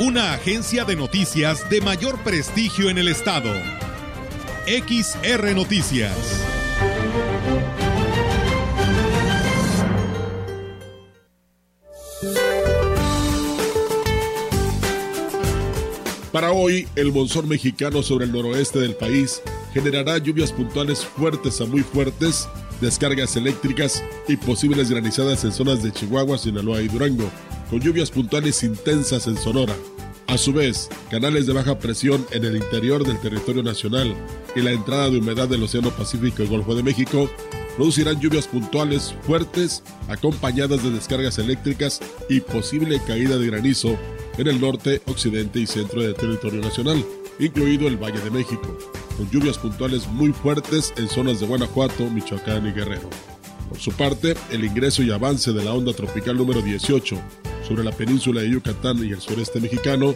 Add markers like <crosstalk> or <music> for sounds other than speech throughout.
Una agencia de noticias de mayor prestigio en el estado. XR Noticias. Para hoy, el monzón mexicano sobre el noroeste del país generará lluvias puntuales fuertes a muy fuertes, descargas eléctricas y posibles granizadas en zonas de Chihuahua, Sinaloa y Durango, con lluvias puntuales intensas en Sonora. A su vez, canales de baja presión en el interior del territorio nacional y la entrada de humedad del Océano Pacífico y Golfo de México producirán lluvias puntuales fuertes acompañadas de descargas eléctricas y posible caída de granizo en el norte, occidente y centro del territorio nacional, incluido el Valle de México, con lluvias puntuales muy fuertes en zonas de Guanajuato, Michoacán y Guerrero. Por su parte, el ingreso y avance de la onda tropical número 18 sobre la península de Yucatán y el sureste mexicano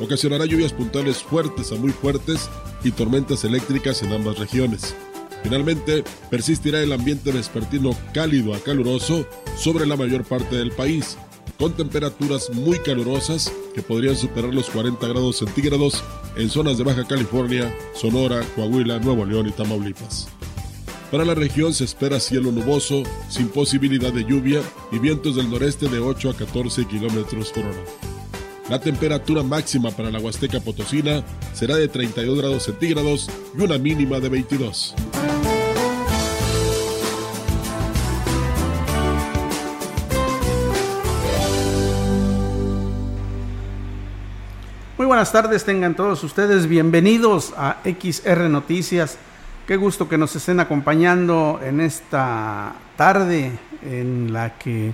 ocasionará lluvias puntuales fuertes a muy fuertes y tormentas eléctricas en ambas regiones. Finalmente, persistirá el ambiente vespertino cálido a caluroso sobre la mayor parte del país, con temperaturas muy calurosas que podrían superar los 40 grados centígrados en zonas de Baja California, Sonora, Coahuila, Nuevo León y Tamaulipas. Para la región se espera cielo nuboso, sin posibilidad de lluvia y vientos del noreste de 8 a 14 kilómetros por hora. La temperatura máxima para la Huasteca Potosina será de 32 grados centígrados y una mínima de 22. Muy buenas tardes, tengan todos ustedes bienvenidos a XR Noticias. Qué gusto que nos estén acompañando en esta tarde en la que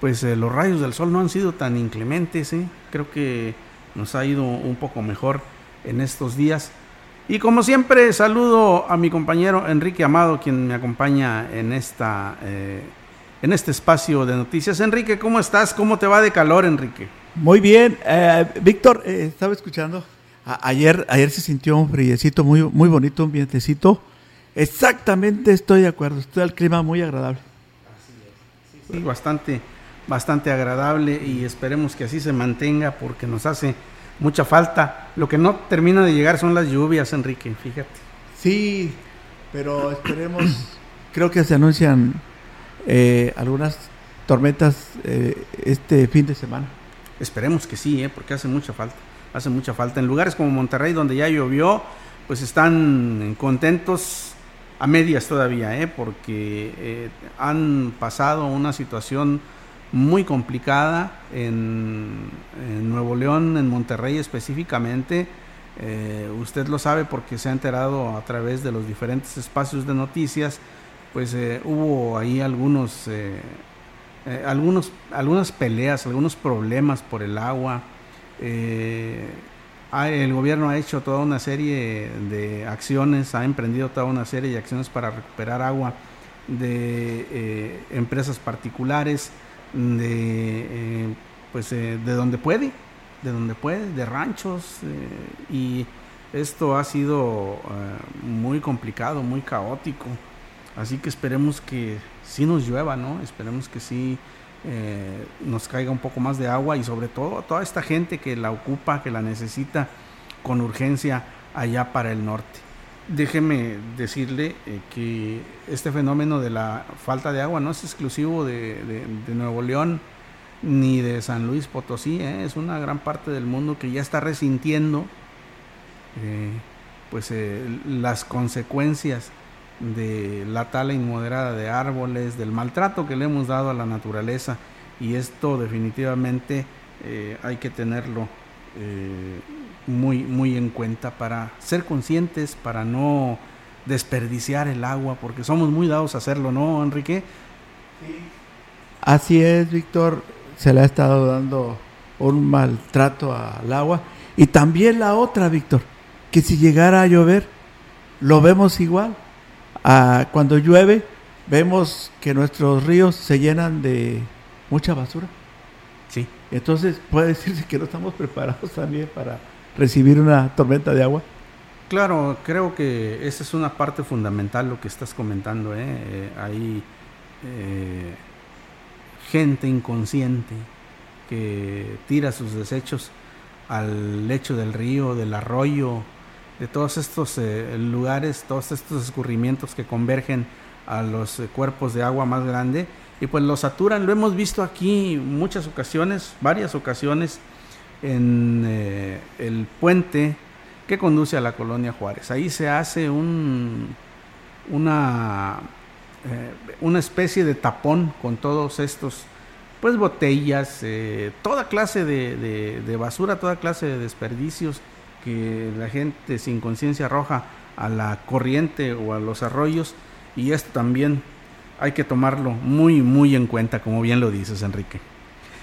pues eh, los rayos del sol no han sido tan inclementes, ¿eh? creo que nos ha ido un poco mejor en estos días. Y como siempre saludo a mi compañero Enrique Amado, quien me acompaña en esta eh, en este espacio de noticias. Enrique, ¿cómo estás? ¿Cómo te va de calor, Enrique? Muy bien, eh, Víctor, estaba escuchando. Ayer, ayer se sintió un friecito muy, muy bonito, un vientecito. Exactamente, estoy de acuerdo. Está el clima muy agradable. Sí, bastante, bastante agradable y esperemos que así se mantenga porque nos hace mucha falta. Lo que no termina de llegar son las lluvias, Enrique, fíjate. Sí, pero esperemos, <coughs> creo que se anuncian eh, algunas tormentas eh, este fin de semana. Esperemos que sí, ¿eh? porque hace mucha falta. Hace mucha falta. En lugares como Monterrey, donde ya llovió, pues están contentos a medias todavía, ¿eh? porque eh, han pasado una situación muy complicada en, Nuevo León, en Monterrey específicamente. Eh, usted lo sabe porque se ha enterado a través de los diferentes espacios de noticias, pues hubo ahí algunos algunos, algunas peleas, algunos problemas por el agua. Eh, el gobierno ha hecho toda una serie de acciones, ha emprendido toda una serie de acciones para recuperar agua de eh, empresas particulares, de, pues, de donde puede, de donde puede, de ranchos, y esto ha sido muy complicado, muy caótico. Así que esperemos que sí nos llueva, ¿no? Esperemos que sí eh, nos caiga un poco más de agua y sobre todo toda esta gente que la ocupa, que la necesita con urgencia allá para el norte. Déjeme decirle eh, que este fenómeno de la falta de agua no es exclusivo de, Nuevo León ni de San Luis Potosí, ¿eh? es una gran parte del mundo que ya está resintiendo pues las consecuencias de la tala inmoderada de árboles, del maltrato que le hemos dado a la naturaleza y esto definitivamente eh, hay que tenerlo eh, muy, muy en cuenta para ser conscientes, para no desperdiciar el agua, porque somos muy dados a hacerlo, ¿no, Enrique? Así es, Víctor, se le ha estado dando un maltrato al agua Y también la otra, Víctor, que si llegara a llover, lo vemos igual. Ah, cuando llueve, vemos que nuestros ríos se llenan de mucha basura. Sí. Entonces puede decirse que no estamos preparados también para recibir una tormenta de agua. Claro, creo que esa es una parte fundamental lo que estás comentando. ¿eh? eh hay eh, gente inconsciente que tira sus desechos al lecho del río, del arroyo, de todos estos eh, lugares, todos estos escurrimientos que convergen a los eh, cuerpos de agua más grande y pues los saturan. Lo hemos visto aquí muchas ocasiones, varias ocasiones en eh, el puente que conduce a la colonia Juárez. Ahí se hace un, una, una especie de tapón con todos estos pues botellas, toda clase de, basura, toda clase de desperdicios que la gente sin conciencia arroja a la corriente o a los arroyos y esto también hay que tomarlo muy muy en cuenta como bien lo dices Enrique.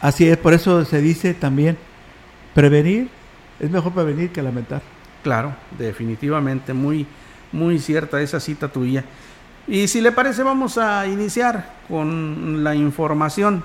Así es, por eso se dice también prevenir, es mejor prevenir que lamentar. Claro, definitivamente muy muy cierta esa cita tuya. Y si le parece vamos a iniciar con la información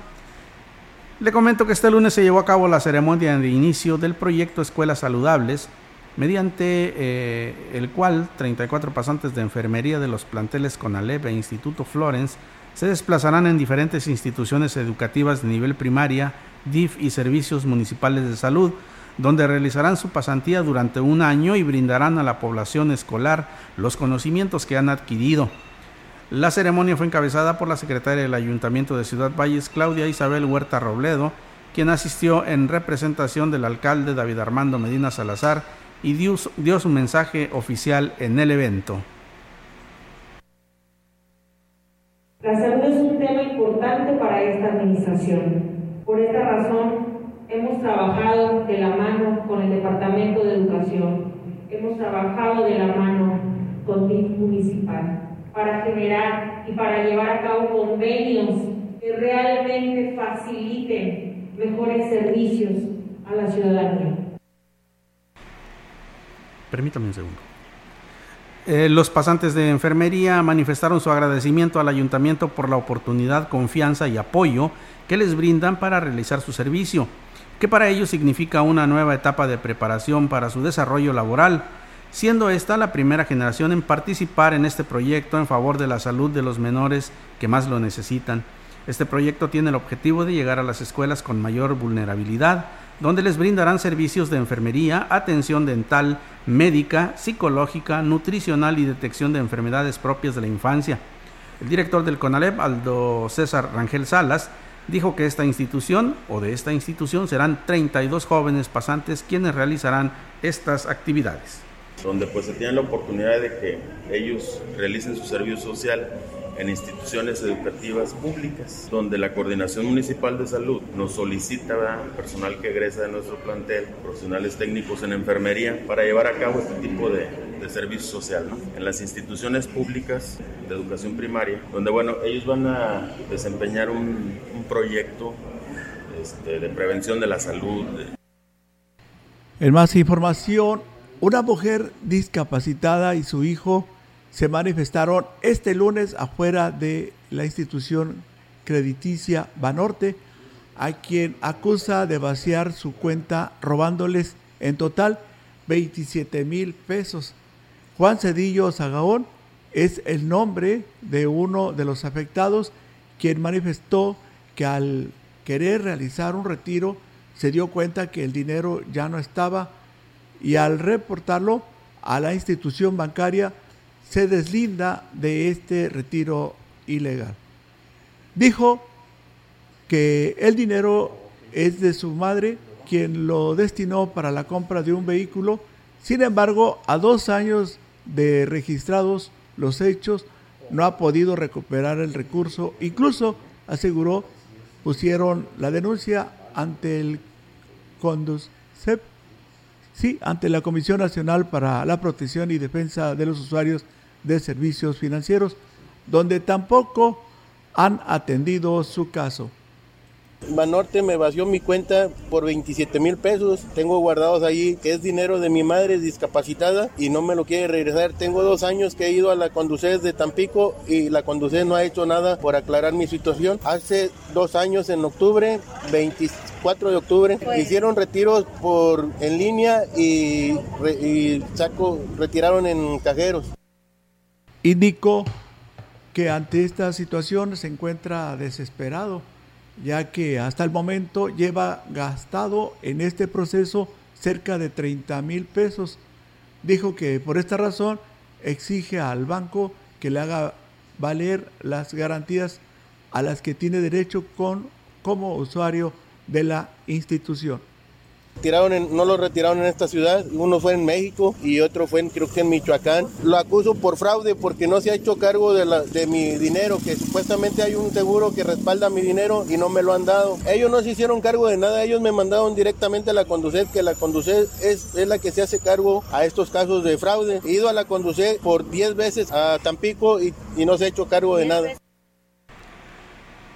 le comento que este lunes se llevó a cabo la ceremonia de inicio del proyecto Escuelas Saludables, mediante eh, el cual 34 pasantes de enfermería de los planteles CONALEP e Instituto Florence se desplazarán en diferentes instituciones educativas de nivel primaria, DIF y servicios municipales de salud, donde realizarán su pasantía durante un año y brindarán a la población escolar los conocimientos que han adquirido. La ceremonia fue encabezada por la secretaria del Ayuntamiento de Ciudad Valles, Claudia Isabel Huerta Robledo, quien asistió en representación del alcalde David Armando Medina Salazar y dio, su mensaje oficial en el evento. La salud es un tema importante para esta administración. Por esta razón, hemos trabajado de la mano con el Departamento de Educación, hemos trabajado de la mano con DIF municipal para generar y para llevar a cabo convenios que realmente faciliten mejores servicios a la ciudadanía. Permítame un segundo. Eh, los pasantes de enfermería manifestaron su agradecimiento al ayuntamiento por la oportunidad, confianza y apoyo que les brindan para realizar su servicio, que para ellos significa una nueva etapa de preparación para su desarrollo laboral siendo esta la primera generación en participar en este proyecto en favor de la salud de los menores que más lo necesitan. Este proyecto tiene el objetivo de llegar a las escuelas con mayor vulnerabilidad, donde les brindarán servicios de enfermería, atención dental, médica, psicológica, nutricional y detección de enfermedades propias de la infancia. El director del CONALEP, Aldo César Rangel Salas, dijo que esta institución o de esta institución serán 32 jóvenes pasantes quienes realizarán estas actividades donde pues se tiene la oportunidad de que ellos realicen su servicio social en instituciones educativas públicas, donde la Coordinación Municipal de Salud nos solicita personal que egresa de nuestro plantel, profesionales técnicos en enfermería, para llevar a cabo este tipo de, de servicio social, En las instituciones públicas de educación primaria, donde, bueno, ellos van a desempeñar un, un proyecto este, de prevención de la salud. En más información, una mujer discapacitada y su hijo se manifestaron este lunes afuera de la institución crediticia Banorte, a quien acusa de vaciar su cuenta robándoles en total 27 mil pesos. Juan Cedillo Zagaón es el nombre de uno de los afectados, quien manifestó que al querer realizar un retiro se dio cuenta que el dinero ya no estaba y al reportarlo a la institución bancaria se deslinda de este retiro ilegal. Dijo que el dinero es de su madre, quien lo destinó para la compra de un vehículo. Sin embargo, a dos años de registrados los hechos, no ha podido recuperar el recurso. Incluso, aseguró, pusieron la denuncia ante el CEP Sí, ante la Comisión Nacional para la Protección y Defensa de los Usuarios de Servicios Financieros, donde tampoco han atendido su caso. Banorte me vació mi cuenta por 27 mil pesos. Tengo guardados ahí, que es dinero de mi madre discapacitada y no me lo quiere regresar. Tengo dos años que he ido a la Conducés de Tampico y la Conducés no ha hecho nada por aclarar mi situación. Hace dos años, en octubre, 24 de octubre, hicieron retiros por en línea y, y saco, retiraron en cajeros. Indicó que ante esta situación se encuentra desesperado, ya que hasta el momento lleva gastado en este proceso cerca de 30 mil pesos. Dijo que por esta razón exige al banco que le haga valer las garantías a las que tiene derecho con, como usuario de la institución. Tiraron no lo retiraron en esta ciudad, uno fue en México y otro fue en, creo que en Michoacán. Lo acuso por fraude porque no se ha hecho cargo de, la, de mi dinero, que supuestamente hay un seguro que respalda mi dinero y no me lo han dado. Ellos no se hicieron cargo de nada, ellos me mandaron directamente a la Conducet, que la Conducet es, es la que se hace cargo a estos casos de fraude. He ido a la Conducet por 10 veces a Tampico y, y no se ha hecho cargo de nada.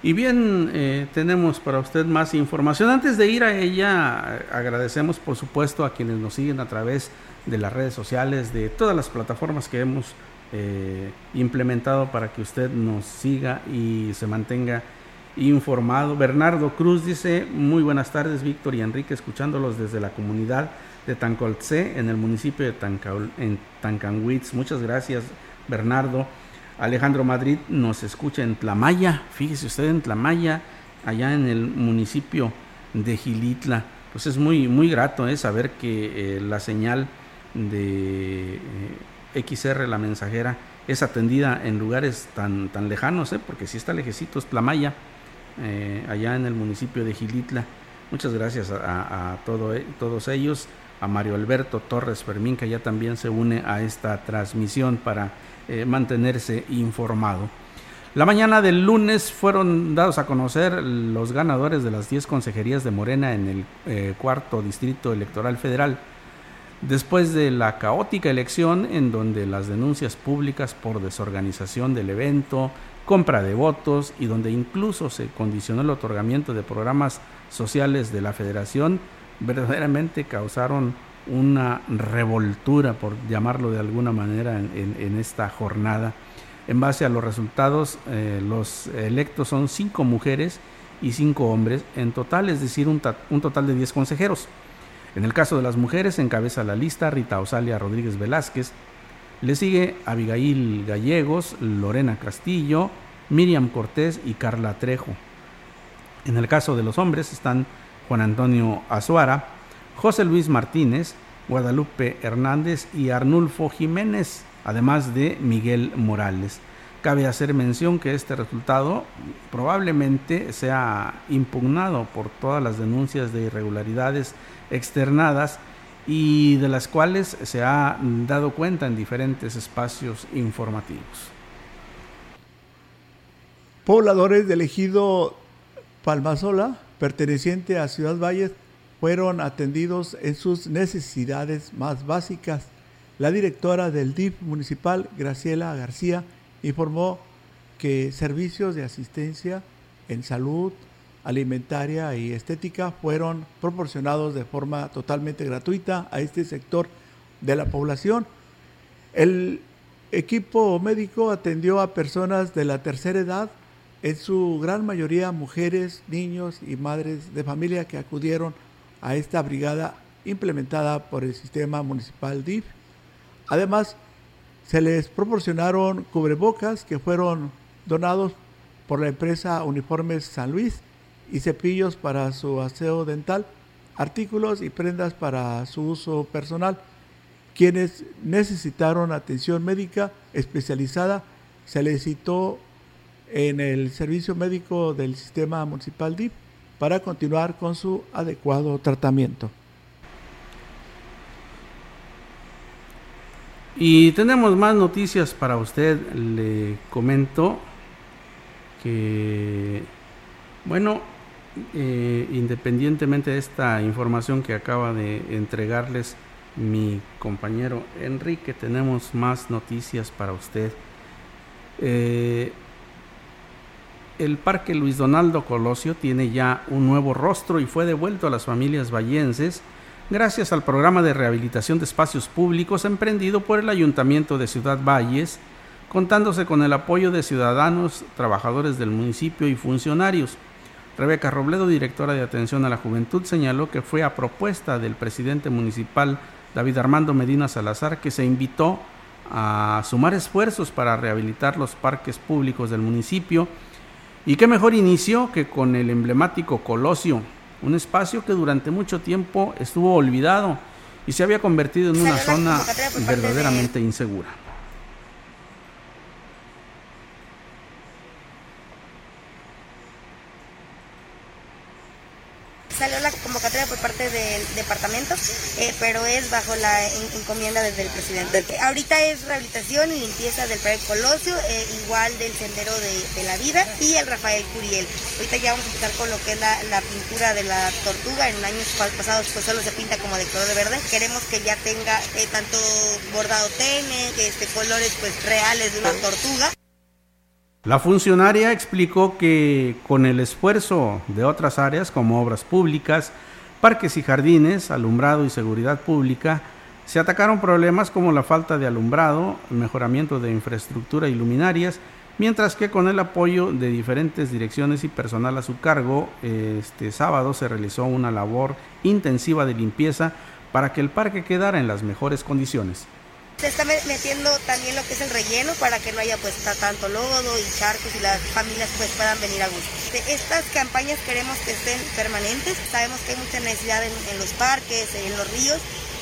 Y bien, eh, tenemos para usted más información. Antes de ir a ella, agradecemos por supuesto a quienes nos siguen a través de las redes sociales, de todas las plataformas que hemos eh, implementado para que usted nos siga y se mantenga informado. Bernardo Cruz dice, muy buenas tardes Víctor y Enrique, escuchándolos desde la comunidad de Tancolce en el municipio de Tancanwitz. Muchas gracias Bernardo. Alejandro Madrid nos escucha en Tlamaya, fíjese usted en Tlamaya, allá en el municipio de Gilitla. Pues es muy, muy grato ¿eh? saber que eh, la señal de eh, XR, la mensajera, es atendida en lugares tan, tan lejanos, ¿eh? porque si está lejecitos Tlamaya, allá en el municipio de Gilitla. Muchas gracias a, todo, todos ellos, a Mario Alberto Torres Fermín, que ya también se une a esta transmisión para eh, mantenerse informado. La mañana del lunes fueron dados a conocer los ganadores de las 10 consejerías de Morena en el eh, cuarto distrito electoral federal. Después de la caótica elección en donde las denuncias públicas por desorganización del evento, compra de votos y donde incluso se condicionó el otorgamiento de programas sociales de la federación, verdaderamente causaron una revoltura, por llamarlo de alguna manera, en, esta jornada. En base a los resultados, eh, los electos son cinco mujeres y cinco hombres en total, es decir, un, un total de diez consejeros. En el caso de las mujeres, encabeza la lista Rita Osalia Rodríguez Velázquez, le sigue Abigail Gallegos, Lorena Castillo, Miriam Cortés y Carla Trejo. En el caso de los hombres están Juan Antonio Azuara, José Luis Martínez, Guadalupe Hernández y Arnulfo Jiménez, además de Miguel Morales. Cabe hacer mención que este resultado probablemente sea impugnado por todas las denuncias de irregularidades externadas y de las cuales se ha dado cuenta en diferentes espacios informativos. Pobladores del ejido Palmasola, perteneciente a Ciudad Valles, fueron atendidos en sus necesidades más básicas. La directora del DIF municipal, Graciela García, informó que servicios de asistencia en salud, alimentaria y estética fueron proporcionados de forma totalmente gratuita a este sector de la población. El equipo médico atendió a personas de la tercera edad, en su gran mayoría mujeres, niños y madres de familia que acudieron a esta brigada implementada por el sistema municipal DIF. Además, se les proporcionaron cubrebocas que fueron donados por la empresa Uniformes San Luis y cepillos para su aseo dental, artículos y prendas para su uso personal. Quienes necesitaron atención médica especializada se les citó en el servicio médico del sistema municipal DIF para continuar con su adecuado tratamiento. Y tenemos más noticias para usted. Le comento que, bueno, eh, independientemente de esta información que acaba de entregarles mi compañero Enrique, tenemos más noticias para usted. Eh, el Parque Luis Donaldo Colosio tiene ya un nuevo rostro y fue devuelto a las familias vallenses gracias al programa de rehabilitación de espacios públicos emprendido por el Ayuntamiento de Ciudad Valles, contándose con el apoyo de ciudadanos, trabajadores del municipio y funcionarios. Rebeca Robledo, directora de Atención a la Juventud, señaló que fue a propuesta del presidente municipal David Armando Medina Salazar que se invitó a sumar esfuerzos para rehabilitar los parques públicos del municipio. Y qué mejor inicio que con el emblemático Colosio, un espacio que durante mucho tiempo estuvo olvidado y se había convertido en una zona verdaderamente insegura. salió la convocatoria por parte del departamento, eh, pero es bajo la encomienda desde el presidente. Ahorita es rehabilitación y limpieza del Parque Colosio, eh, igual del Sendero de, la Vida y el Rafael Curiel. Ahorita ya vamos a empezar con lo que es la, pintura de la tortuga. En años pasados pues solo se pinta como de color de verde. Queremos que ya tenga eh, tanto bordado tene, este, colores pues reales de una tortuga. La funcionaria explicó que con el esfuerzo de otras áreas como obras públicas, parques y jardines, alumbrado y seguridad pública, se atacaron problemas como la falta de alumbrado, mejoramiento de infraestructura y luminarias, mientras que con el apoyo de diferentes direcciones y personal a su cargo, este sábado se realizó una labor intensiva de limpieza para que el parque quedara en las mejores condiciones. Se está metiendo también lo que es el relleno para que no haya pues tanto lodo y charcos y las familias pues puedan venir a gusto. Estas campañas queremos que estén permanentes. Sabemos que hay mucha necesidad en, los parques, en los ríos.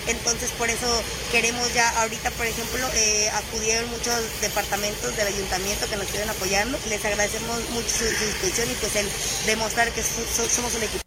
Entonces por eso queremos ya ahorita, por ejemplo, eh, acudieron muchos departamentos del ayuntamiento que nos estuvieron apoyando. Les agradecemos mucho su, disposición y pues el demostrar que somos un equipo.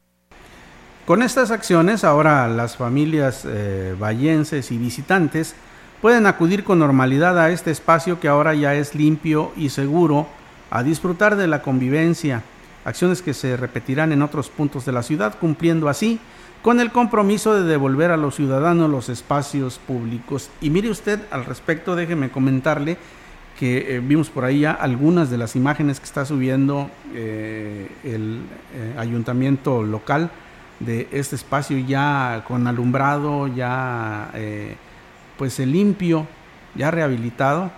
Con estas acciones ahora las familias eh, vallenses y visitantes pueden acudir con normalidad a este espacio que ahora ya es limpio y seguro, a disfrutar de la convivencia, acciones que se repetirán en otros puntos de la ciudad, cumpliendo así con el compromiso de devolver a los ciudadanos los espacios públicos. Y mire usted al respecto, déjeme comentarle que eh, vimos por ahí ya algunas de las imágenes que está subiendo eh, el eh, ayuntamiento local de este espacio ya con alumbrado, ya pues el limpio, ya rehabilitado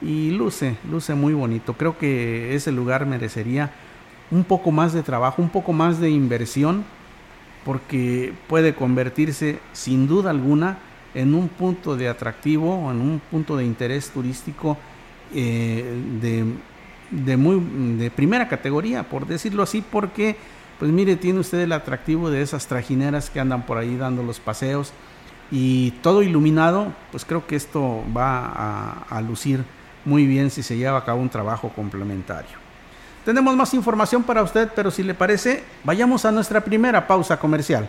y luce, luce muy bonito. Creo que ese lugar merecería un poco más de trabajo, un poco más de inversión, porque puede convertirse sin duda alguna en un punto de atractivo, en un punto de interés turístico eh, de, de, muy, de primera categoría, por decirlo así, porque, pues mire, tiene usted el atractivo de esas trajineras que andan por ahí dando los paseos, y todo iluminado, pues creo que esto va a, lucir muy bien si se lleva a cabo un trabajo complementario. Tenemos más información para usted, pero si le parece, vayamos a nuestra primera pausa comercial.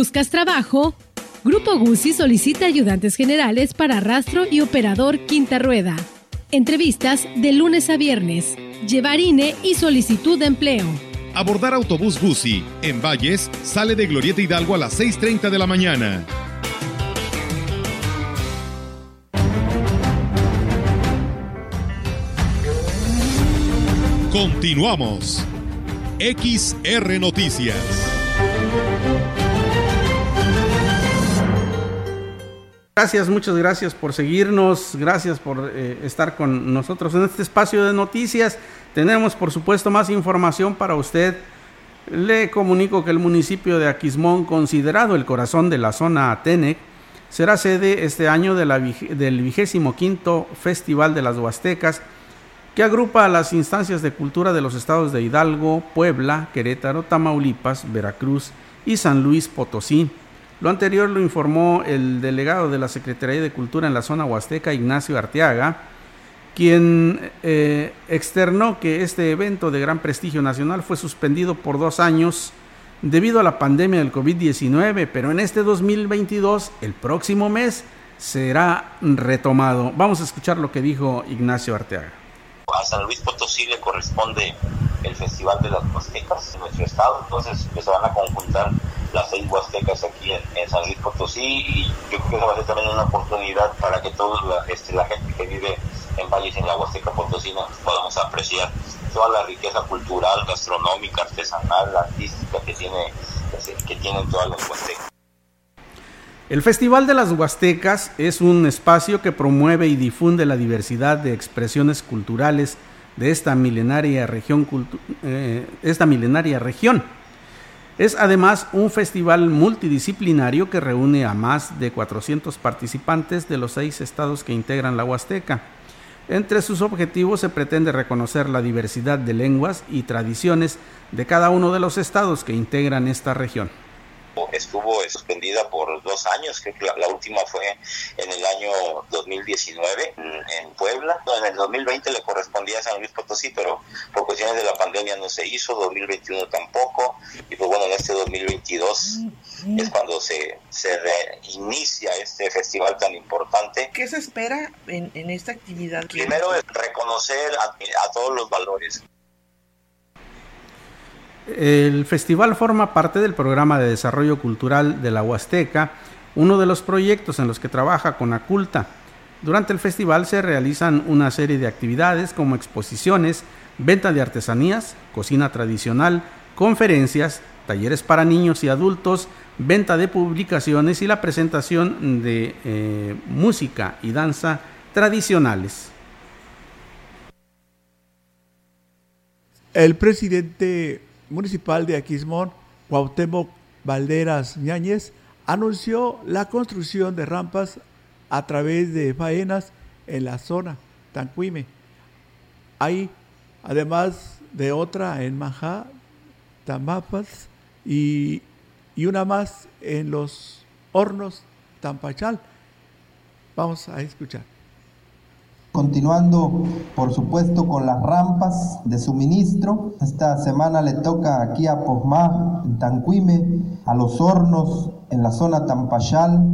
buscas trabajo? Grupo Guzzi solicita ayudantes generales para rastro y operador quinta rueda. Entrevistas de lunes a viernes. Llevar INE y solicitud de empleo. Abordar autobús Guzzi. En Valles, sale de Glorieta Hidalgo a las 6.30 de la mañana. Continuamos. XR Noticias. Gracias, muchas gracias por seguirnos, gracias por eh, estar con nosotros en este espacio de noticias. Tenemos, por supuesto, más información para usted. Le comunico que el municipio de Aquismón, considerado el corazón de la zona Atenec, será sede este año del vigésimo quinto Festival de las Huastecas, que agrupa a las instancias de cultura de los estados de Hidalgo, Puebla, Querétaro, Tamaulipas, Veracruz y San Luis Potosí. Lo anterior lo informó el delegado de la Secretaría de Cultura en la zona huasteca, Ignacio Arteaga, quien eh, externó que este evento de gran prestigio nacional fue suspendido por dos años debido a la pandemia del COVID-19, pero en este 2022, el próximo mes, será retomado. Vamos a escuchar lo que dijo Ignacio Arteaga. A San Luis Potosí le corresponde el Festival de las Huastecas en nuestro estado, entonces pues, se van a conjuntar las seis huastecas aquí en, San Luis Potosí y yo creo que va a ser también una oportunidad para que toda la, este, la gente que vive en Valles en la Huasteca Potosina podamos apreciar toda la riqueza cultural, gastronómica, artesanal, artística que tiene que tienen todas las huastecas. El Festival de las Huastecas es un espacio que promueve y difunde la diversidad de expresiones culturales de esta milenaria región, eh, esta milenaria región es además un festival multidisciplinario que reúne a más de 400 participantes de los seis estados que integran la Huasteca. Entre sus objetivos se pretende reconocer la diversidad de lenguas y tradiciones de cada uno de los estados que integran esta región estuvo suspendida por dos años, creo que la, última fue en el año 2019 en, Puebla, en el 2020 le correspondía a San Luis Potosí, pero por cuestiones de la pandemia no se hizo, 2021 tampoco, y pues bueno, en este 2022 es cuando se, se reinicia este festival tan importante. ¿Qué se espera en, esta actividad? Primero reconocer a todos los valores el festival forma parte del programa de desarrollo cultural de la Huasteca, uno de los proyectos en los que trabaja con Aculta. Durante el festival se realizan una serie de actividades como exposiciones, venta de artesanías, cocina tradicional, conferencias, talleres para niños y adultos, venta de publicaciones y la presentación de eh, música y danza tradicionales. El presidente municipal de Aquismón, Cuauhtémoc Valderas Ñáñez, anunció la construcción de rampas a través de faenas en la zona Tanquime. Hay, además de otra en Majá, Tamapas y, y una más en los hornos Tampachal. Vamos a escuchar. Continuando, por supuesto, con las rampas de suministro. Esta semana le toca aquí a Posmá, en Tanquime, a los hornos en la zona Tampayal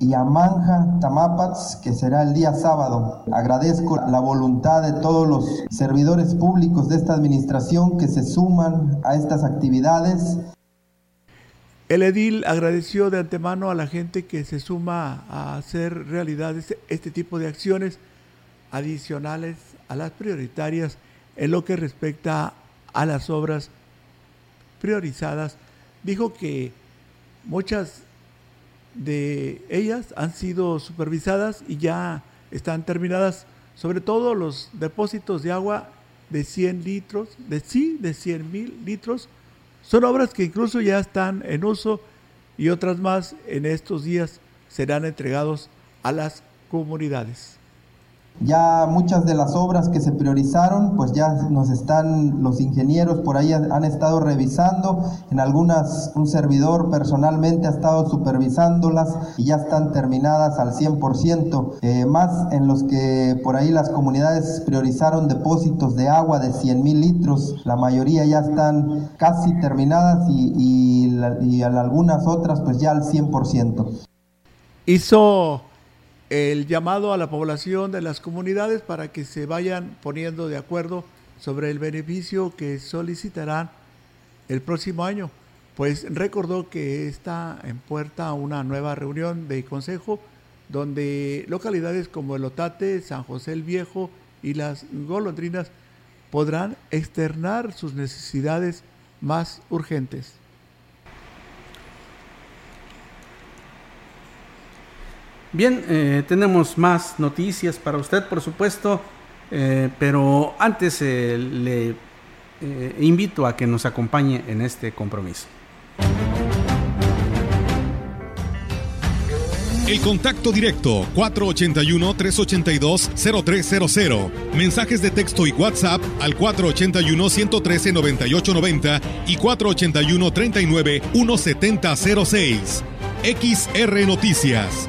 y a Manja, Tamapats, que será el día sábado. Agradezco la voluntad de todos los servidores públicos de esta administración que se suman a estas actividades. El edil agradeció de antemano a la gente que se suma a hacer realidad este, este tipo de acciones adicionales a las prioritarias en lo que respecta a las obras priorizadas. Dijo que muchas de ellas han sido supervisadas y ya están terminadas, sobre todo los depósitos de agua de 100 litros, de sí, de 100 mil litros. Son obras que incluso ya están en uso y otras más en estos días serán entregados a las comunidades. Ya muchas de las obras que se priorizaron, pues ya nos están, los ingenieros por ahí han, estado revisando, en algunas un servidor personalmente ha estado supervisándolas y ya están terminadas al 100%, eh, más en los que por ahí las comunidades priorizaron depósitos de agua de 100 mil litros, la mayoría ya están casi terminadas y, y, algunas otras pues ya al 100%. Hizo el llamado a la población de las comunidades para que se vayan poniendo de acuerdo sobre el beneficio que solicitarán el próximo año. Pues recordó que está en puerta una nueva reunión de consejo donde localidades como el Otate, San José el Viejo y las Golondrinas podrán externar sus necesidades más urgentes. Bien, eh, tenemos más noticias para usted, por supuesto, eh, pero antes eh, le invito a que nos acompañe en este compromiso. El contacto directo 481-382-0300. Mensajes de texto y WhatsApp al 481-113-9890 y 481-39-1706. XR Noticias.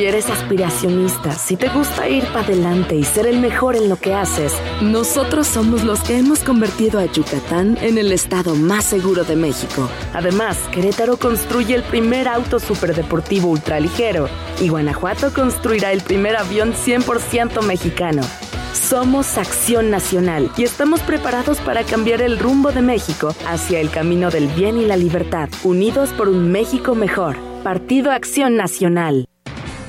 Si eres aspiracionista, si te gusta ir para adelante y ser el mejor en lo que haces, nosotros somos los que hemos convertido a Yucatán en el estado más seguro de México. Además, Querétaro construye el primer auto superdeportivo ultraligero y Guanajuato construirá el primer avión 100% mexicano. Somos Acción Nacional y estamos preparados para cambiar el rumbo de México hacia el camino del bien y la libertad, unidos por un México mejor. Partido Acción Nacional.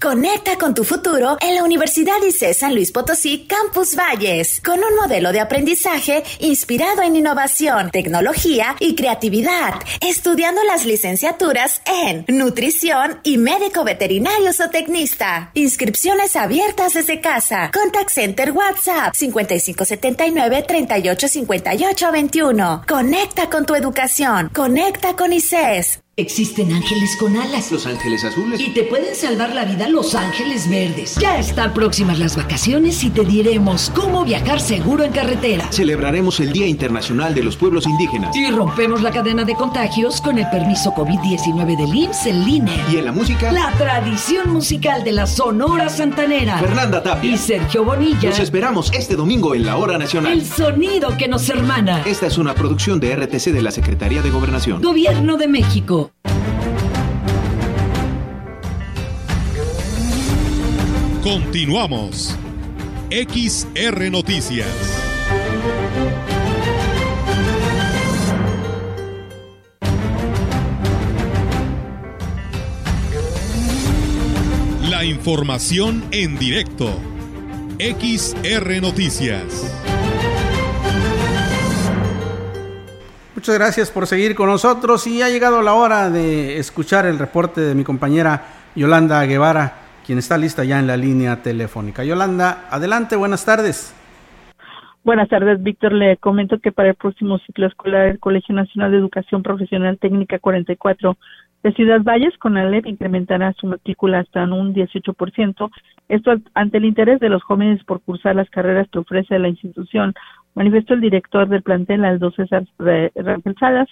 Conecta con tu futuro en la Universidad ICE San Luis Potosí Campus Valles, con un modelo de aprendizaje inspirado en innovación, tecnología y creatividad, estudiando las licenciaturas en nutrición y médico veterinario o tecnista. Inscripciones abiertas desde casa. Contact Center WhatsApp 5579 385821. Conecta con tu educación. Conecta con ICES. Existen ángeles con alas. Los ángeles azules. Y te pueden salvar la vida los ángeles verdes. Ya están próximas las vacaciones y te diremos cómo viajar seguro en carretera. Celebraremos el Día Internacional de los Pueblos Indígenas. Y rompemos la cadena de contagios con el permiso COVID-19 del IMSS en línea. Y en la música. La tradición musical de la Sonora Santanera. Fernanda Tapia. Y Sergio Bonilla. Los esperamos este domingo en la Hora Nacional. El sonido que nos hermana. Esta es una producción de RTC de la Secretaría de Gobernación. Gobierno de México. Continuamos. XR Noticias. La información en directo. XR Noticias. Muchas gracias por seguir con nosotros y ha llegado la hora de escuchar el reporte de mi compañera Yolanda Guevara, quien está lista ya en la línea telefónica. Yolanda, adelante, buenas tardes. Buenas tardes, Víctor. Le comento que para el próximo ciclo escolar el Colegio Nacional de Educación Profesional Técnica 44 de Ciudad Valles, con Alep, incrementará su matrícula hasta un 18%. Esto ante el interés de los jóvenes por cursar las carreras que ofrece la institución manifestó el director del plantel Aldo César Rangel Salas,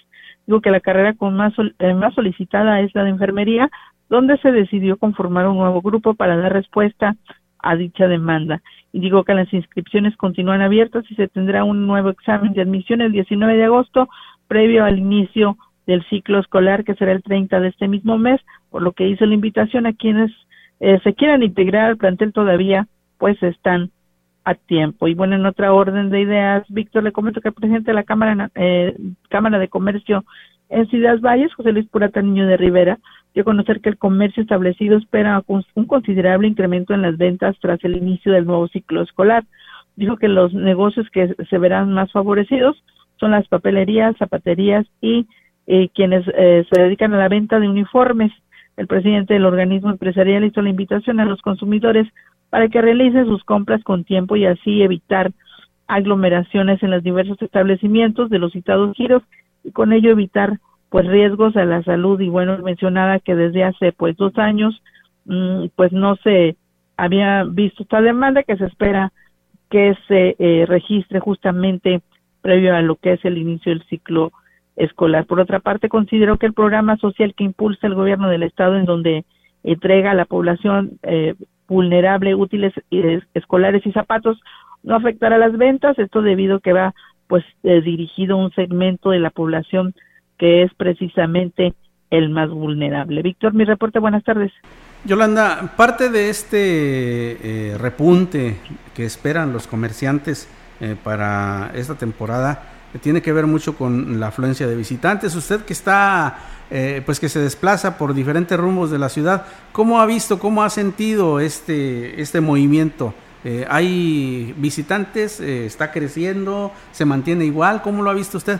digo que la carrera con más, eh, más solicitada es la de enfermería, donde se decidió conformar un nuevo grupo para dar respuesta a dicha demanda. Y digo que las inscripciones continúan abiertas y se tendrá un nuevo examen de admisión el 19 de agosto, previo al inicio del ciclo escolar que será el 30 de este mismo mes, por lo que hizo la invitación a quienes eh, se quieran integrar al plantel todavía, pues están a tiempo. Y bueno, en otra orden de ideas, Víctor, le comento que el presidente de la Cámara, eh, Cámara de Comercio en Ciudad Valles, José Luis Purata Niño de Rivera, dio a conocer que el comercio establecido espera un considerable incremento en las ventas tras el inicio del nuevo ciclo escolar. Dijo que los negocios que se verán más favorecidos son las papelerías, zapaterías y eh, quienes eh, se dedican a la venta de uniformes. El presidente del organismo empresarial hizo la invitación a los consumidores para que realicen sus compras con tiempo y así evitar aglomeraciones en los diversos establecimientos de los citados giros y con ello evitar pues riesgos a la salud y bueno mencionaba que desde hace pues dos años mm, pues no se había visto esta demanda que se espera que se eh, registre justamente previo a lo que es el inicio del ciclo escolar. Por otra parte, considero que el programa social que impulsa el gobierno del estado en donde entrega a la población eh, vulnerable útiles escolares y zapatos no afectará las ventas, esto debido a que va pues eh, dirigido a un segmento de la población que es precisamente el más vulnerable. Víctor, mi reporte, buenas tardes. Yolanda, parte de este eh, repunte que esperan los comerciantes eh, para esta temporada tiene que ver mucho con la afluencia de visitantes. Usted que está, eh, pues que se desplaza por diferentes rumbos de la ciudad, ¿cómo ha visto, cómo ha sentido este, este movimiento? Eh, ¿Hay visitantes? Eh, ¿Está creciendo? ¿Se mantiene igual? ¿Cómo lo ha visto usted?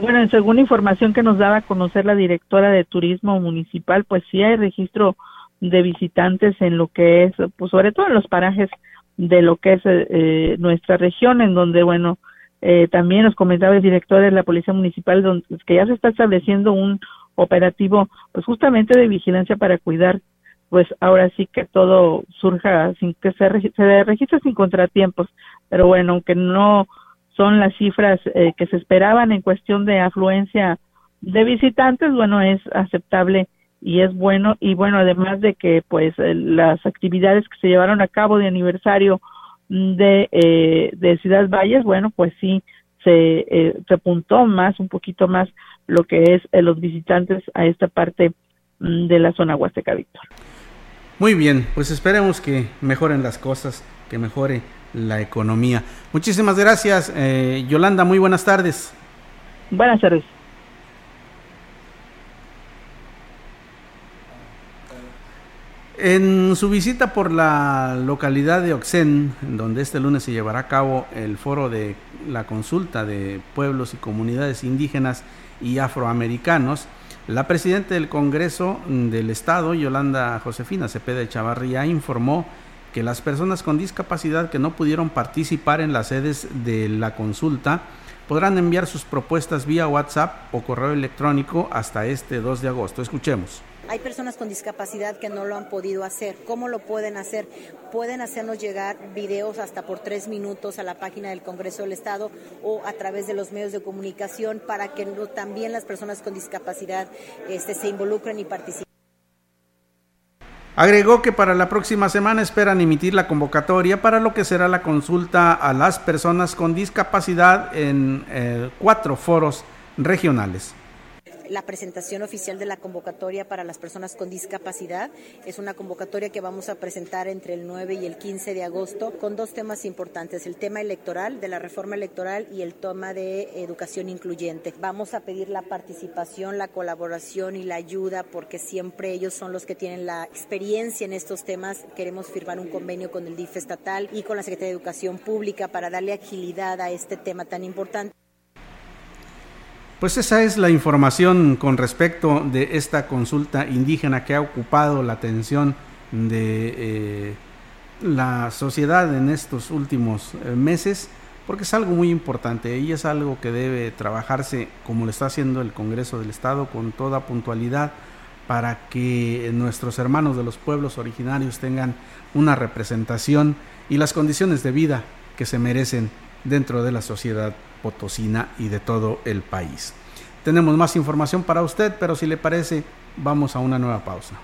Bueno, según información que nos daba a conocer la directora de turismo municipal, pues sí hay registro de visitantes en lo que es, pues sobre todo en los parajes de lo que es nuestra región, en donde, bueno, eh, también nos comentaba el director de la Policía Municipal donde, pues, que ya se está estableciendo un operativo, pues justamente de vigilancia para cuidar, pues ahora sí que todo surja sin que se, se registre sin contratiempos. Pero bueno, aunque no son las cifras eh, que se esperaban en cuestión de afluencia de visitantes, bueno, es aceptable y es bueno y bueno además de que pues las actividades que se llevaron a cabo de aniversario de, eh, de Ciudad Valles, bueno, pues sí, se, eh, se apuntó más, un poquito más lo que es eh, los visitantes a esta parte mm, de la zona Huasteca Víctor. Muy bien, pues esperemos que mejoren las cosas, que mejore la economía. Muchísimas gracias, eh, Yolanda, muy buenas tardes. Buenas tardes. En su visita por la localidad de Oxen, donde este lunes se llevará a cabo el foro de la consulta de pueblos y comunidades indígenas y afroamericanos, la presidenta del Congreso del Estado, Yolanda Josefina Cepeda Chavarría, informó que las personas con discapacidad que no pudieron participar en las sedes de la consulta podrán enviar sus propuestas vía WhatsApp o correo electrónico hasta este 2 de agosto. Escuchemos. Hay personas con discapacidad que no lo han podido hacer. ¿Cómo lo pueden hacer? Pueden hacernos llegar videos hasta por tres minutos a la página del Congreso del Estado o a través de los medios de comunicación para que también las personas con discapacidad este, se involucren y participen. Agregó que para la próxima semana esperan emitir la convocatoria para lo que será la consulta a las personas con discapacidad en eh, cuatro foros regionales la presentación oficial de la convocatoria para las personas con discapacidad. Es una convocatoria que vamos a presentar entre el 9 y el 15 de agosto con dos temas importantes, el tema electoral, de la reforma electoral y el tema de educación incluyente. Vamos a pedir la participación, la colaboración y la ayuda porque siempre ellos son los que tienen la experiencia en estos temas. Queremos firmar un convenio con el DIF estatal y con la Secretaría de Educación Pública para darle agilidad a este tema tan importante. Pues esa es la información con respecto de esta consulta indígena que ha ocupado la atención de eh, la sociedad en estos últimos eh, meses, porque es algo muy importante y es algo que debe trabajarse como lo está haciendo el Congreso del Estado con toda puntualidad para que nuestros hermanos de los pueblos originarios tengan una representación y las condiciones de vida que se merecen dentro de la sociedad potosina y de todo el país. Tenemos más información para usted, pero si le parece, vamos a una nueva pausa.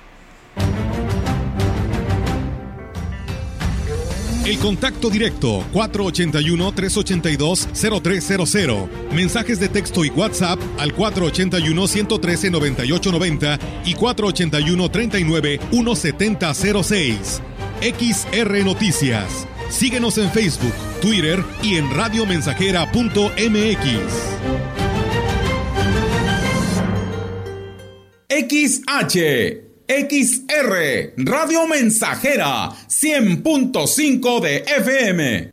El contacto directo 481-382-0300. Mensajes de texto y WhatsApp al 481-113-9890 y 481-39-1706. XR Noticias. Síguenos en Facebook, Twitter y en radiomensajera.mx. XH, XR, Radio Mensajera, 100.5 de FM.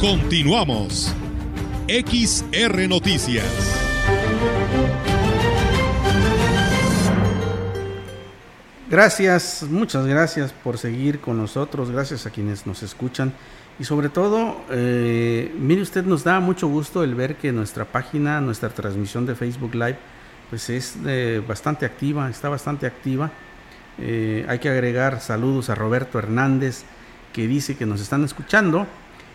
Continuamos. XR Noticias. Gracias, muchas gracias por seguir con nosotros, gracias a quienes nos escuchan y sobre todo, eh, mire usted, nos da mucho gusto el ver que nuestra página, nuestra transmisión de Facebook Live, pues es eh, bastante activa, está bastante activa eh, hay que agregar saludos a Roberto Hernández, que dice que nos están escuchando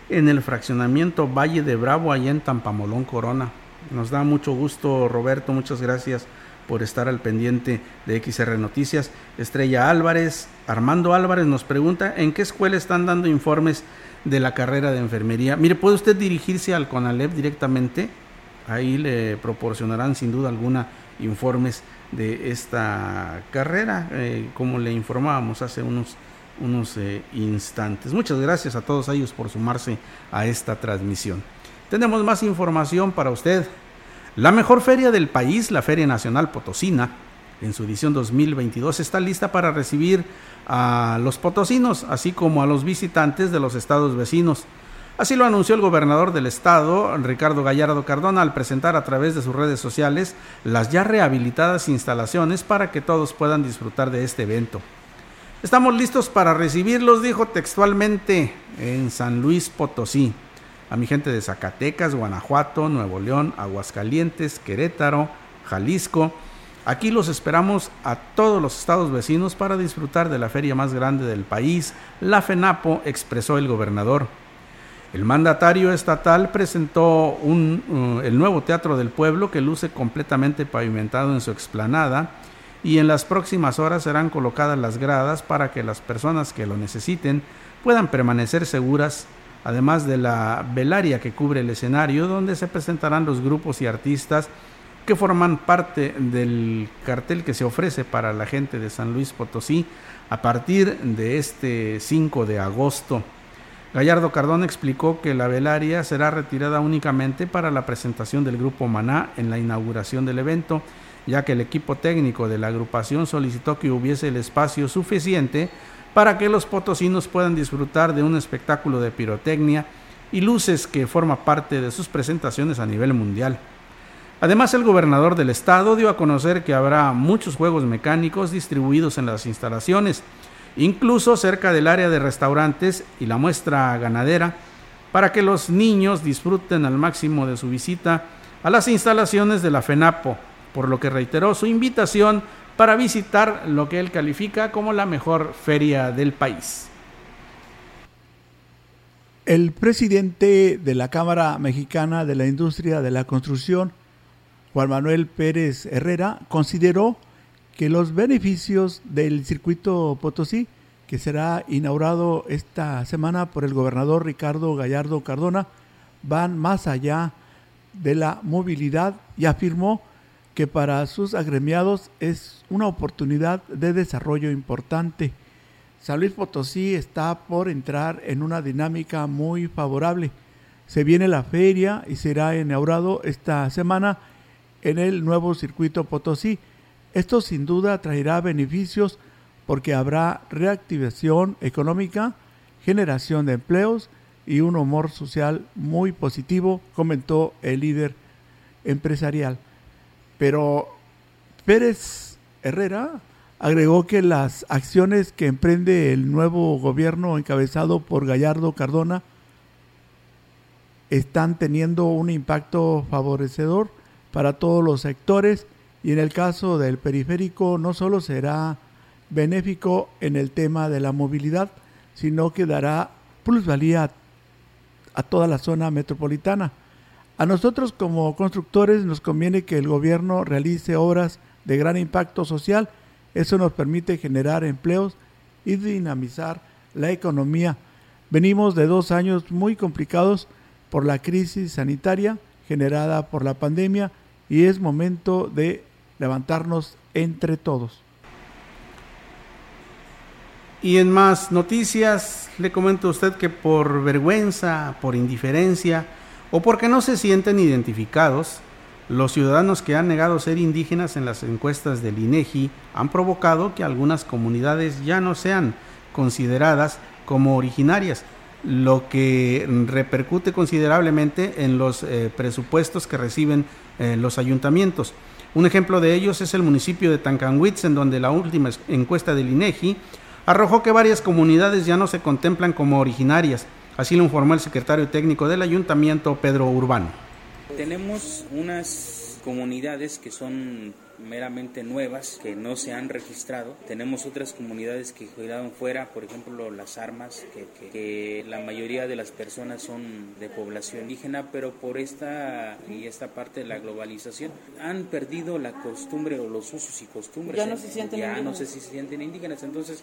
en el fraccionamiento Valle de Bravo, allá en Tampamolón, Corona. Nos da mucho gusto, Roberto, muchas gracias por estar al pendiente de XR Noticias. Estrella Álvarez, Armando Álvarez nos pregunta, ¿en qué escuela están dando informes de la carrera de enfermería? Mire, puede usted dirigirse al CONALEP directamente, ahí le proporcionarán sin duda alguna informes de esta carrera, eh, como le informábamos hace unos, unos eh, instantes. Muchas gracias a todos ellos por sumarse a esta transmisión. Tenemos más información para usted. La mejor feria del país, la Feria Nacional Potosina, en su edición 2022, está lista para recibir a los potosinos, así como a los visitantes de los estados vecinos. Así lo anunció el gobernador del estado, Ricardo Gallardo Cardona, al presentar a través de sus redes sociales las ya rehabilitadas instalaciones para que todos puedan disfrutar de este evento. Estamos listos para recibirlos, dijo textualmente en San Luis Potosí a mi gente de Zacatecas, Guanajuato, Nuevo León, Aguascalientes, Querétaro, Jalisco. Aquí los esperamos a todos los estados vecinos para disfrutar de la feria más grande del país, la FENAPO, expresó el gobernador. El mandatario estatal presentó uh, el nuevo Teatro del Pueblo que luce completamente pavimentado en su explanada y en las próximas horas serán colocadas las gradas para que las personas que lo necesiten puedan permanecer seguras además de la velaria que cubre el escenario, donde se presentarán los grupos y artistas que forman parte del cartel que se ofrece para la gente de San Luis Potosí a partir de este 5 de agosto. Gallardo Cardón explicó que la velaria será retirada únicamente para la presentación del grupo Maná en la inauguración del evento, ya que el equipo técnico de la agrupación solicitó que hubiese el espacio suficiente para que los potosinos puedan disfrutar de un espectáculo de pirotecnia y luces que forma parte de sus presentaciones a nivel mundial. Además, el gobernador del estado dio a conocer que habrá muchos juegos mecánicos distribuidos en las instalaciones, incluso cerca del área de restaurantes y la muestra ganadera, para que los niños disfruten al máximo de su visita a las instalaciones de la FENAPO, por lo que reiteró su invitación para visitar lo que él califica como la mejor feria del país. El presidente de la Cámara Mexicana de la Industria de la Construcción, Juan Manuel Pérez Herrera, consideró que los beneficios del circuito Potosí, que será inaugurado esta semana por el gobernador Ricardo Gallardo Cardona, van más allá de la movilidad y afirmó que para sus agremiados es una oportunidad de desarrollo importante. San Luis Potosí está por entrar en una dinámica muy favorable. Se viene la feria y será inaugurado esta semana en el nuevo circuito Potosí. Esto sin duda traerá beneficios porque habrá reactivación económica, generación de empleos y un humor social muy positivo, comentó el líder empresarial. Pero Pérez Herrera agregó que las acciones que emprende el nuevo gobierno encabezado por Gallardo Cardona están teniendo un impacto favorecedor para todos los sectores y en el caso del periférico no solo será benéfico en el tema de la movilidad, sino que dará plusvalía a toda la zona metropolitana. A nosotros como constructores nos conviene que el gobierno realice obras de gran impacto social. Eso nos permite generar empleos y dinamizar la economía. Venimos de dos años muy complicados por la crisis sanitaria generada por la pandemia y es momento de levantarnos entre todos. Y en más noticias, le comento a usted que por vergüenza, por indiferencia, o porque no se sienten identificados, los ciudadanos que han negado ser indígenas en las encuestas del INEGI han provocado que algunas comunidades ya no sean consideradas como originarias, lo que repercute considerablemente en los eh, presupuestos que reciben eh, los ayuntamientos. Un ejemplo de ellos es el municipio de Tancanwitz, en donde la última encuesta del INEGI arrojó que varias comunidades ya no se contemplan como originarias, Así lo informó el secretario técnico del ayuntamiento, Pedro Urbano. Tenemos unas comunidades que son meramente nuevas que no se han registrado. Tenemos otras comunidades que quedaron fuera, por ejemplo las armas, que, que, la mayoría de las personas son de población indígena, pero por esta y esta parte de la globalización han perdido la costumbre o los usos y costumbres. Ya no se sienten ya indígenas. no sé si se sienten indígenas, entonces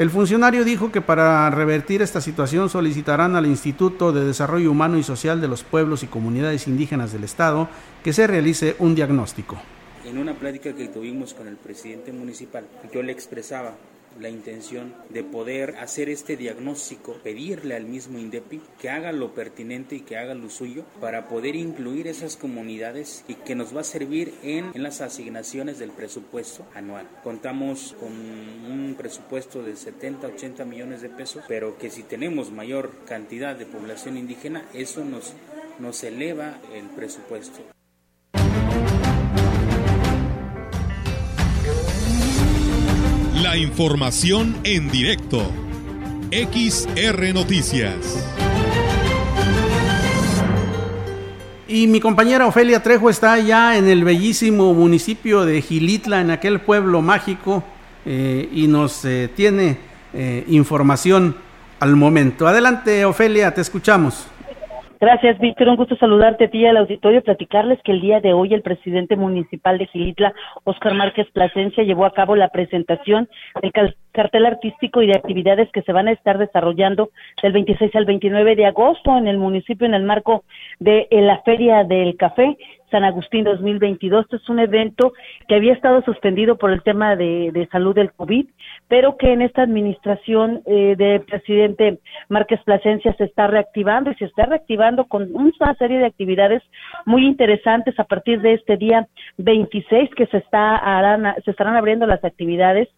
el funcionario dijo que para revertir esta situación solicitarán al Instituto de Desarrollo Humano y Social de los Pueblos y Comunidades Indígenas del Estado que se realice un diagnóstico. En una plática que tuvimos con el presidente municipal, yo le expresaba la intención de poder hacer este diagnóstico, pedirle al mismo INDEPI que haga lo pertinente y que haga lo suyo para poder incluir esas comunidades y que nos va a servir en, las asignaciones del presupuesto anual. Contamos con un presupuesto de 70, 80 millones de pesos, pero que si tenemos mayor cantidad de población indígena, eso nos, nos eleva el presupuesto. La información en directo. XR Noticias. Y mi compañera Ofelia Trejo está ya en el bellísimo municipio de Gilitla, en aquel pueblo mágico, eh, y nos eh, tiene eh, información al momento. Adelante, Ofelia, te escuchamos. Gracias, Víctor. Un gusto saludarte a ti y al auditorio. Platicarles que el día de hoy el presidente municipal de Gilitla, Óscar Márquez Plasencia, llevó a cabo la presentación del cartel artístico y de actividades que se van a estar desarrollando del 26 al 29 de agosto en el municipio en el marco de la Feria del Café. San Agustín 2022. Este es un evento que había estado suspendido por el tema de, de salud del COVID, pero que en esta administración eh, del presidente Márquez Plasencia se está reactivando y se está reactivando con una serie de actividades muy interesantes a partir de este día 26 que se está harán, se estarán abriendo las actividades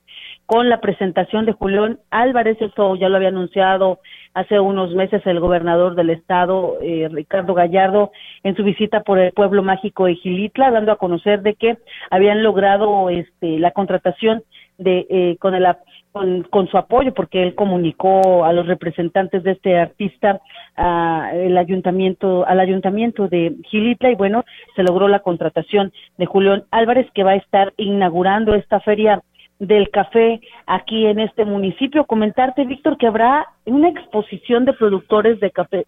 con la presentación de Julián Álvarez, esto ya lo había anunciado hace unos meses el gobernador del estado, eh, Ricardo Gallardo, en su visita por el pueblo mágico de Gilitla, dando a conocer de que habían logrado este, la contratación de eh, con el su apoyo porque él comunicó a los representantes de este artista ayuntamiento al ayuntamiento de Gilitla y bueno se logró la contratación de Julián Álvarez que va a estar inaugurando esta feria del café aquí en este municipio. Comentarte, Víctor, que habrá una exposición de productores de café,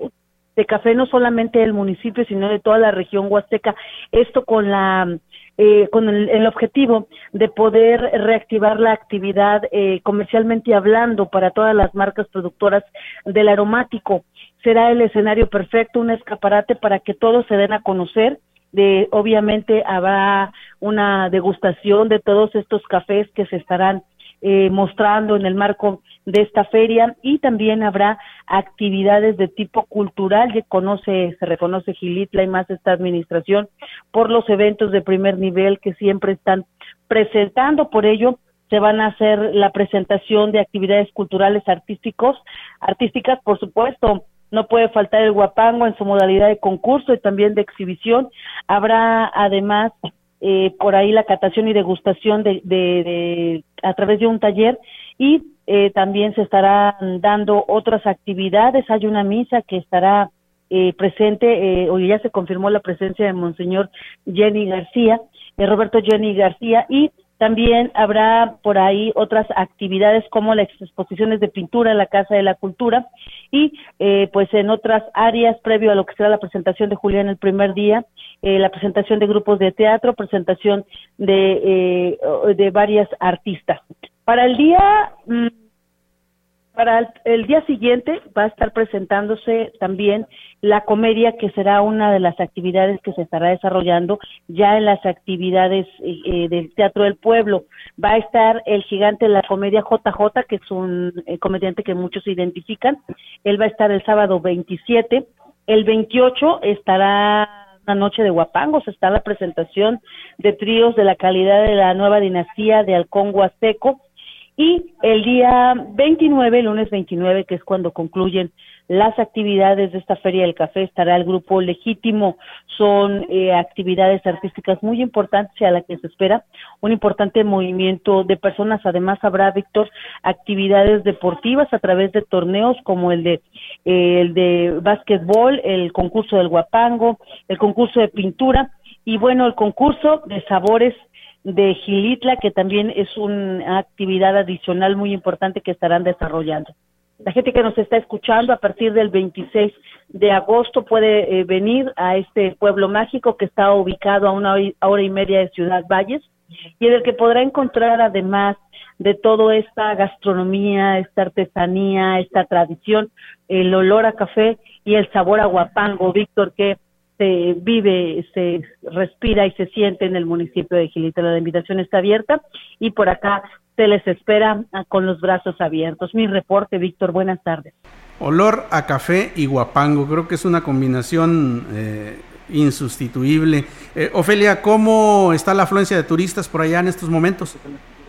de café no solamente del municipio, sino de toda la región huasteca. Esto con la eh, con el, el, objetivo de poder reactivar la actividad eh, comercialmente hablando para todas las marcas productoras del aromático. Será el escenario perfecto, un escaparate para que todos se den a conocer de obviamente habrá una degustación de todos estos cafés que se estarán eh, mostrando en el marco de esta feria. Y también habrá actividades de tipo cultural, se conoce, se reconoce Gilitla y más esta administración por los eventos de primer nivel que siempre están presentando, por ello se van a hacer la presentación de actividades culturales artísticos, artísticas, por supuesto, no puede faltar el guapango en su modalidad de concurso y también de exhibición. Habrá además eh, por ahí la catación y degustación de, de, de a través de un taller y eh, también se estarán dando otras actividades. Hay una misa que estará eh, presente, eh, hoy ya se confirmó la presencia de Monseñor Jenny García, de Roberto Jenny García y también habrá por ahí otras actividades como las exposiciones de pintura en la Casa de la Cultura y eh, pues en otras áreas previo a lo que será la presentación de Julián el primer día, eh, la presentación de grupos de teatro, presentación de, eh, de varias artistas. Para el día mmm, para el, día siguiente va a estar presentándose también la comedia, que será una de las actividades que se estará desarrollando ya en las actividades eh, del Teatro del Pueblo. Va a estar el gigante de la comedia JJ, que es un eh, comediante que muchos identifican. Él va a estar el sábado 27. El 28 estará una noche de guapangos, está la presentación de tríos de la calidad de la nueva dinastía de Halcón Huasteco y el día 29, lunes 29, que es cuando concluyen las actividades de esta Feria del Café, estará el grupo legítimo. Son eh, actividades artísticas muy importantes y a la que se espera un importante movimiento de personas. Además, habrá, Víctor, actividades deportivas a través de torneos como el de, eh, el de básquetbol, el concurso del guapango, el concurso de pintura Y bueno, el concurso de sabores de Gilitla, que también es una actividad adicional muy importante que estarán desarrollando. La gente que nos está escuchando a partir del 26 de agosto puede eh, venir a este pueblo mágico que está ubicado a una hora y media de Ciudad Valles y en el que podrá encontrar además de toda esta gastronomía, esta artesanía, esta tradición, el olor a café y el sabor a guapango, Víctor, que se vive, se respira y se siente en el municipio de Gilita. La invitación está abierta y por acá se les espera ah, con los brazos abiertos. Mi reporte, Víctor, buenas tardes. Olor a café y guapango, creo que es una combinación eh, insustituible. Eh, Ofelia, ¿cómo está la afluencia de turistas por allá en estos momentos?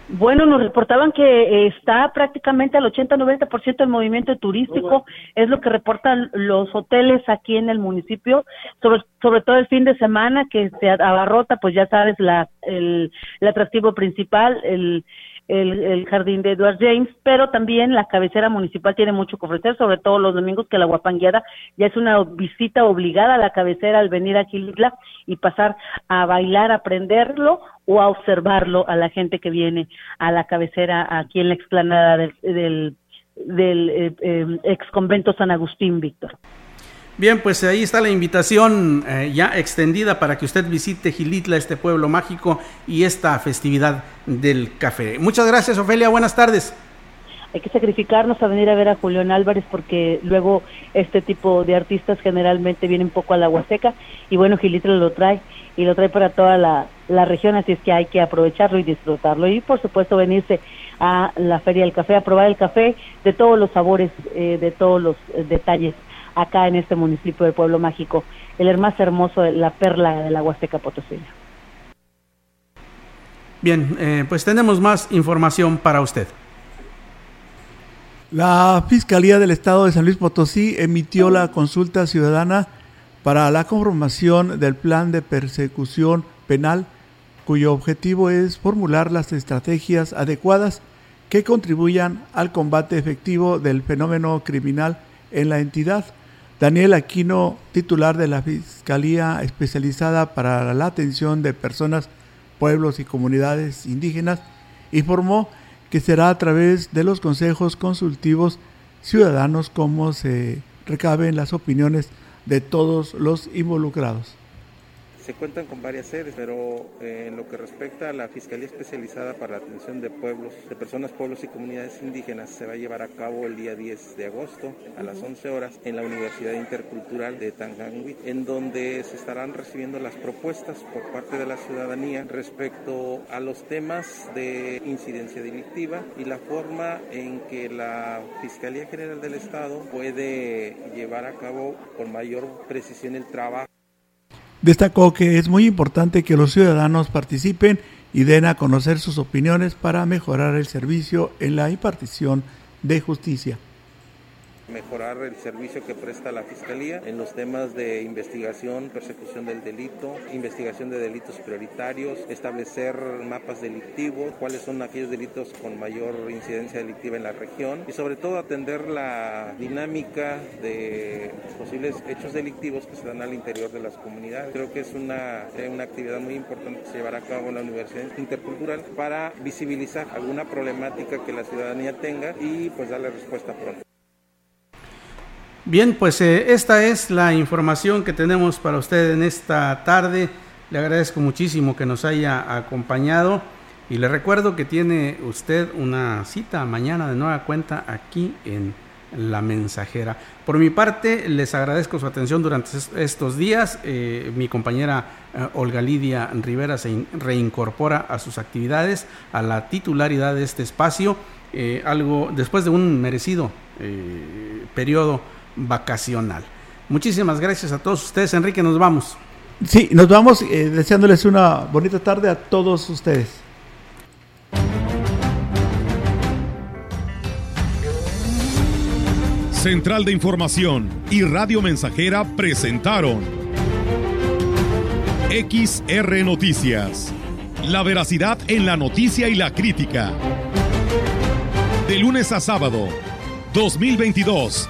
Bueno, nos reportaban que eh, está prácticamente al 80-90% del movimiento turístico, es lo que reportan los hoteles aquí en el municipio, sobre, sobre todo el fin de semana que se abarrota, pues ya sabes, la, el, el atractivo principal, el, el, jardín de Edward James, pero también la cabecera municipal tiene mucho que ofrecer, sobre todo los domingos que la guapangueada ya es una visita obligada a la cabecera al venir a Quilitla y pasar a bailar, aprenderlo o a observarlo a la gente que viene a la cabecera aquí en la explanada del, del, del eh, eh, ex convento San Agustín, Víctor. Bien, pues ahí está la invitación eh, ya extendida para que usted visite Gilitla, este pueblo mágico, y esta festividad del café. Muchas gracias, Ofelia. Buenas tardes. Hay que sacrificarnos a venir a ver a Julián Álvarez porque luego este tipo de artistas generalmente vienen poco a la Huasteca y bueno, Gilitla lo trae y lo trae para toda la, región, así es que hay que aprovecharlo y disfrutarlo. Y por supuesto venirse a la Feria del Café, a probar el café de todos los sabores, eh, de todos los eh, detalles acá en este municipio del Pueblo Mágico, el más hermoso, la perla de la Huasteca Potosina. Bien, eh, pues tenemos más información para usted. La Fiscalía del Estado de San Luis Potosí emitió la consulta ciudadana para la conformación del plan de persecución penal, cuyo objetivo es formular las estrategias adecuadas que contribuyan al combate efectivo del fenómeno criminal en la entidad. Daniel Aquino, titular de la Fiscalía Especializada para la Atención de Personas, Pueblos y Comunidades Indígenas, informó que será a través de los consejos consultivos ciudadanos como se recaben las opiniones de todos los involucrados. Se cuentan con varias sedes, pero eh, en lo que respecta a la Fiscalía Especializada para la Atención de Pueblos, de Personas, Pueblos y Comunidades Indígenas, se va a llevar a cabo el día 10 de agosto a las 11 horas en la Universidad Intercultural de Tanganwit, en donde se estarán recibiendo las propuestas por parte de la ciudadanía respecto a los temas de incidencia delictiva y la forma en que la Fiscalía General del Estado puede llevar a cabo con mayor precisión el trabajo Destacó que es muy importante que los ciudadanos participen y den a conocer sus opiniones para mejorar el servicio en la impartición de justicia mejorar el servicio que presta la Fiscalía en los temas de investigación, persecución del delito, investigación de delitos prioritarios, establecer mapas delictivos, cuáles son aquellos delitos con mayor incidencia delictiva en la región y sobre todo atender la dinámica de posibles hechos delictivos que se dan al interior de las comunidades. Creo que es una, eh, una actividad muy importante que se llevará a cabo en la Universidad Intercultural para visibilizar alguna problemática que la ciudadanía tenga y pues darle respuesta pronto. Bien, pues eh, esta es la información que tenemos para usted en esta tarde. Le agradezco muchísimo que nos haya acompañado y le recuerdo que tiene usted una cita mañana de nueva cuenta aquí en La Mensajera. Por mi parte, les agradezco su atención durante estos días. Eh, mi compañera eh, Olga Lidia Rivera se reincorpora a sus actividades, a la titularidad de este espacio, algo después de un merecido periodo vacacional. Muchísimas gracias a todos ustedes. Enrique, nos vamos. Sí, nos vamos eh, deseándoles una bonita tarde a todos ustedes. Central de Información y Radio Mensajera presentaron XR Noticias. La veracidad en la noticia y la crítica. De lunes a sábado, 2022